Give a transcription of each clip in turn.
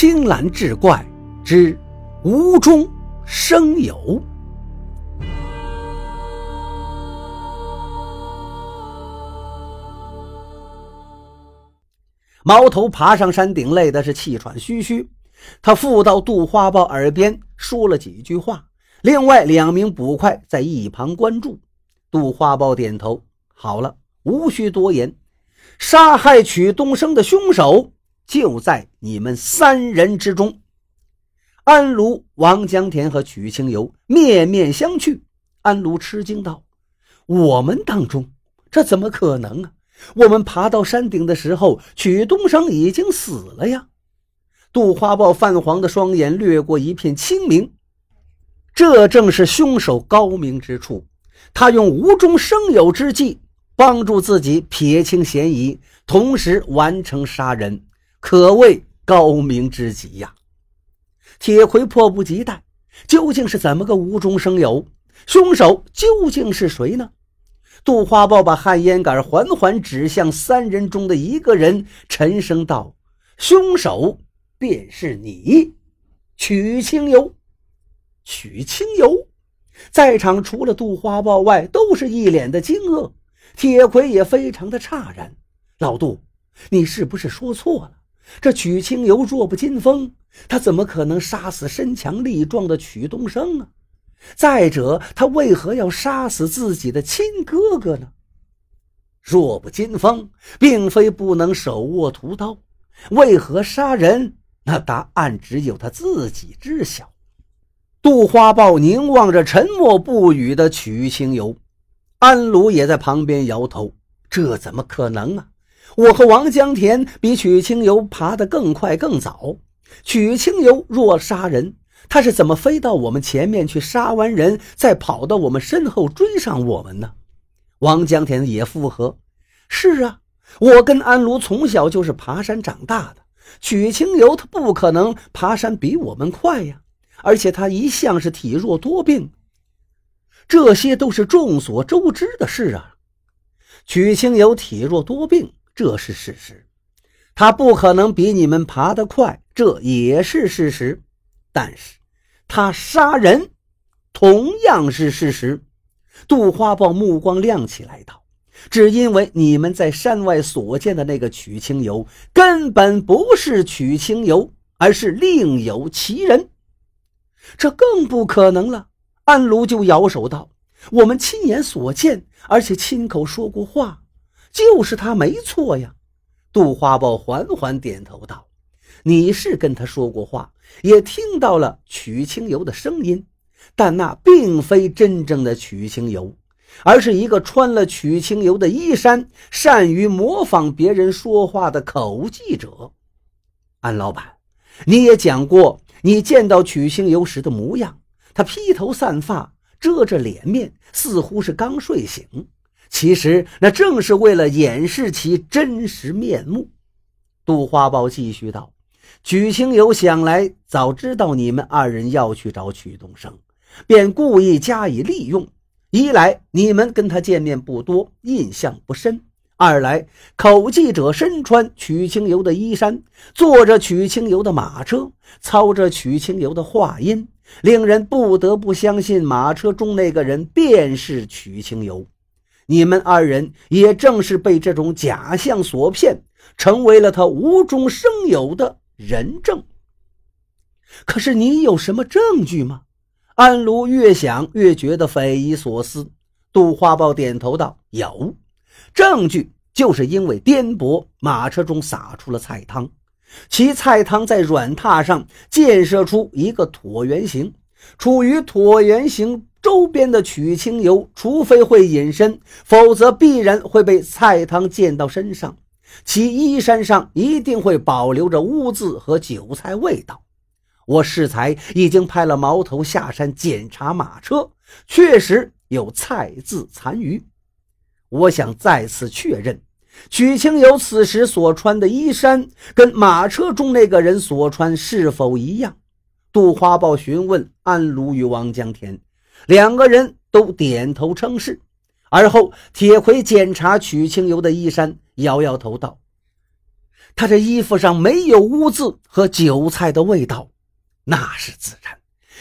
青蓝志怪之无中生有。毛头爬上山顶，累的是气喘吁吁。他附到杜花豹耳边说了几句话，另外两名捕快在一旁关注。杜花豹点头，好了，无需多言。杀害曲东升的凶手就在你们三人之中。安卢、王江田和曲清游面面相觑。安卢吃惊道：“我们当中，这怎么可能啊？我们爬到山顶的时候，曲东升已经死了呀！”杜花豹泛黄的双眼掠过一片清明，这正是凶手高明之处。他用无中生有之计。帮助自己撇清嫌疑，同时完成杀人，可谓高明之极呀！铁魁迫不及待，究竟是怎么个无中生有？凶手究竟是谁呢？杜花豹把旱烟杆缓缓指向三人中的一个人，沉声道：“凶手便是你，曲清游。”曲清游，在场除了杜花豹外，都是一脸的惊愕。铁魁也非常的诧然，老杜，你是不是说错了？这曲清游弱不禁风，他怎么可能杀死身强力壮的曲东升啊？再者，他为何要杀死自己的亲哥哥呢？弱不禁风，并非不能手握屠刀，为何杀人？那答案只有他自己知晓。杜花豹凝望着沉默不语的曲清游。安鲁也在旁边摇头：“这怎么可能啊！我和王江田比曲清游爬得更快更早。曲清游若杀人，他是怎么飞到我们前面去杀完人，再跑到我们身后追上我们呢？”王江田也附和：“是啊，我跟安卢从小就是爬山长大的，曲清游他不可能爬山比我们快呀，而且他一向是体弱多病。”这些都是众所周知的事啊。曲清游体弱多病，这是事实。他不可能比你们爬得快，这也是事实。但是，他杀人同样是事实。杜花豹目光亮起来道：“只因为你们在山外所见的那个曲清游，根本不是曲清游，而是另有其人。这更不可能了。”安卢就摇手道：“我们亲眼所见，而且亲口说过话，就是他没错呀。”杜花豹缓缓点头道：“你是跟他说过话，也听到了曲清游的声音，但那并非真正的曲清游，而是一个穿了曲清游的衣衫、善于模仿别人说话的口技者。”安老板，你也讲过你见到曲清游时的模样。他披头散发，遮着脸面，似乎是刚睡醒。其实那正是为了掩饰其真实面目。杜花豹继续道：“曲清游想来早知道你们二人要去找曲东升，便故意加以利用。一来你们跟他见面不多，印象不深；二来口技者身穿曲清游的衣衫，坐着曲清游的马车，操着曲清游的话音。”令人不得不相信，马车中那个人便是曲清游。你们二人也正是被这种假象所骗，成为了他无中生有的人证。可是你有什么证据吗？安卢越想越觉得匪夷所思。杜花豹点头道：“有证据，就是因为颠簸，马车中洒出了菜汤。”其菜汤在软榻上建设出一个椭圆形，处于椭圆形周边的曲清游，除非会隐身，否则必然会被菜汤溅到身上。其衣衫上一定会保留着污渍和韭菜味道。我适才已经派了毛头下山检查马车，确实有菜渍残余。我想再次确认。曲清游此时所穿的衣衫，跟马车中那个人所穿是否一样？杜花豹询问安卢与王江田，两个人都点头称是。而后，铁魁检查曲清游的衣衫，摇摇头道：“他这衣服上没有污渍和韭菜的味道，那是自然，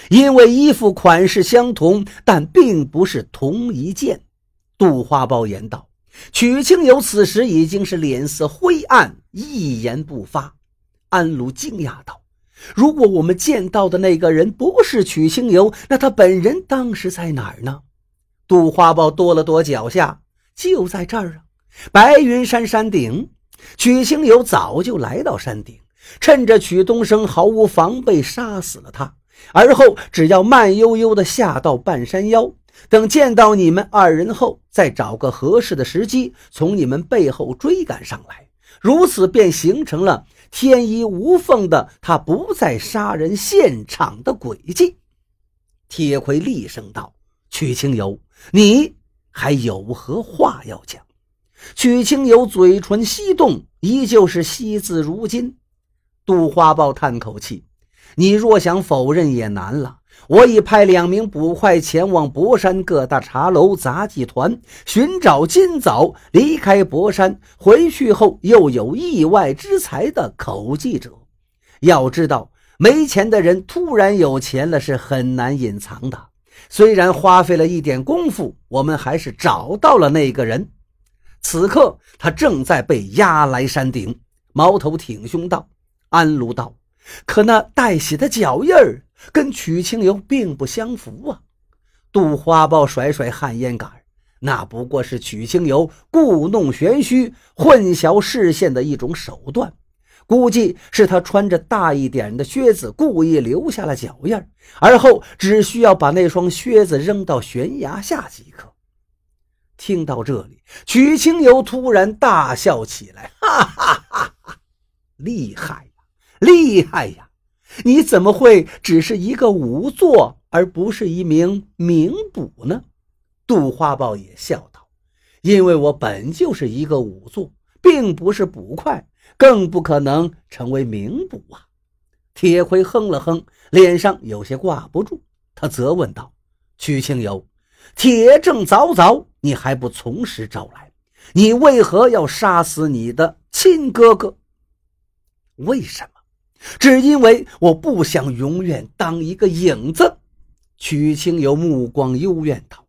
因为衣服款式相同，但并不是同一件。杜花豹言道：“曲清游此时已经是脸色灰暗，一言不发。”安禄惊讶道：“如果我们见到的那个人不是曲星游，那他本人当时在哪儿呢？”杜花豹跺了跺脚下，就在这儿啊，白云山山顶。曲星游早就来到山顶，趁着曲东升毫无防备，杀死了他。而后只要慢悠悠地下到半山腰，等见到你们二人后，再找个合适的时机从你们背后追赶上来，如此便形成了天衣无缝的他不在杀人现场的轨迹。铁盔厉声道：“曲清游，你还有何话要讲？”曲清友嘴唇翕动，依旧是惜字如金。杜花豹叹口气：“你若想否认也难了。我已派两名捕快前往博山各大茶楼、杂技团寻找今早离开博山回去后又有意外之财的口技者。要知道，没钱的人突然有钱了是很难隐藏的。虽然花费了一点功夫，我们还是找到了那个人。”此刻，他正在被押来山顶。矛头挺胸道：“安卢道，可那带血的脚印儿跟曲清游并不相符啊。”杜花豹甩甩旱烟杆：“那不过是曲清游故弄玄虚、混淆视线的一种手段。估计是他穿着大一点的靴子，故意留下了脚印而后只需要把那双靴子扔到悬崖下即可。”听到这里，曲清游突然大笑起来，哈哈哈哈！厉害，厉害呀！你怎么会只是一个仵作，而不是一名名捕呢？杜花豹也笑道：“因为我本就是一个仵作，并不是捕快，更不可能成为名捕啊。”铁盔哼了哼，脸上有些挂不住，他责问道：“曲清游。”铁证凿凿，你还不从实招来？你为何要杀死你的亲哥哥？为什么？只因为我不想永远当一个影子。曲清游目光幽怨道：“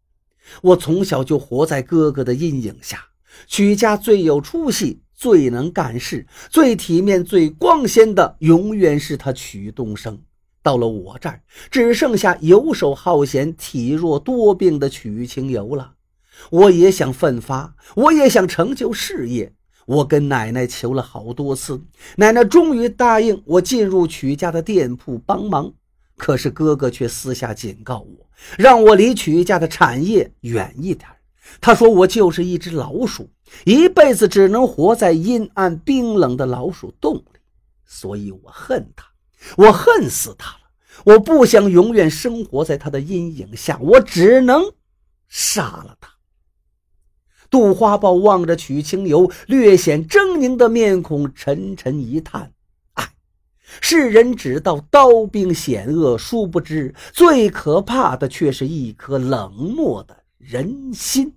我从小就活在哥哥的阴影下。曲家最有出息、最能干事、最体面、最光鲜的，永远是他曲东升。”到了我这儿，只剩下游手好闲、体弱多病的曲清游了。我也想奋发，我也想成就事业。我跟奶奶求了好多次，奶奶终于答应我进入曲家的店铺帮忙。可是哥哥却私下警告我，让我离曲家的产业远一点。他说我就是一只老鼠，一辈子只能活在阴暗冰冷的老鼠洞里。所以我恨他。我恨死他了！我不想永远生活在他的阴影下，我只能杀了他。杜花豹望着曲清游略显狰狞的面孔，沉沉一叹：“唉，世人只道刀兵险恶，殊不知最可怕的却是一颗冷漠的人心。”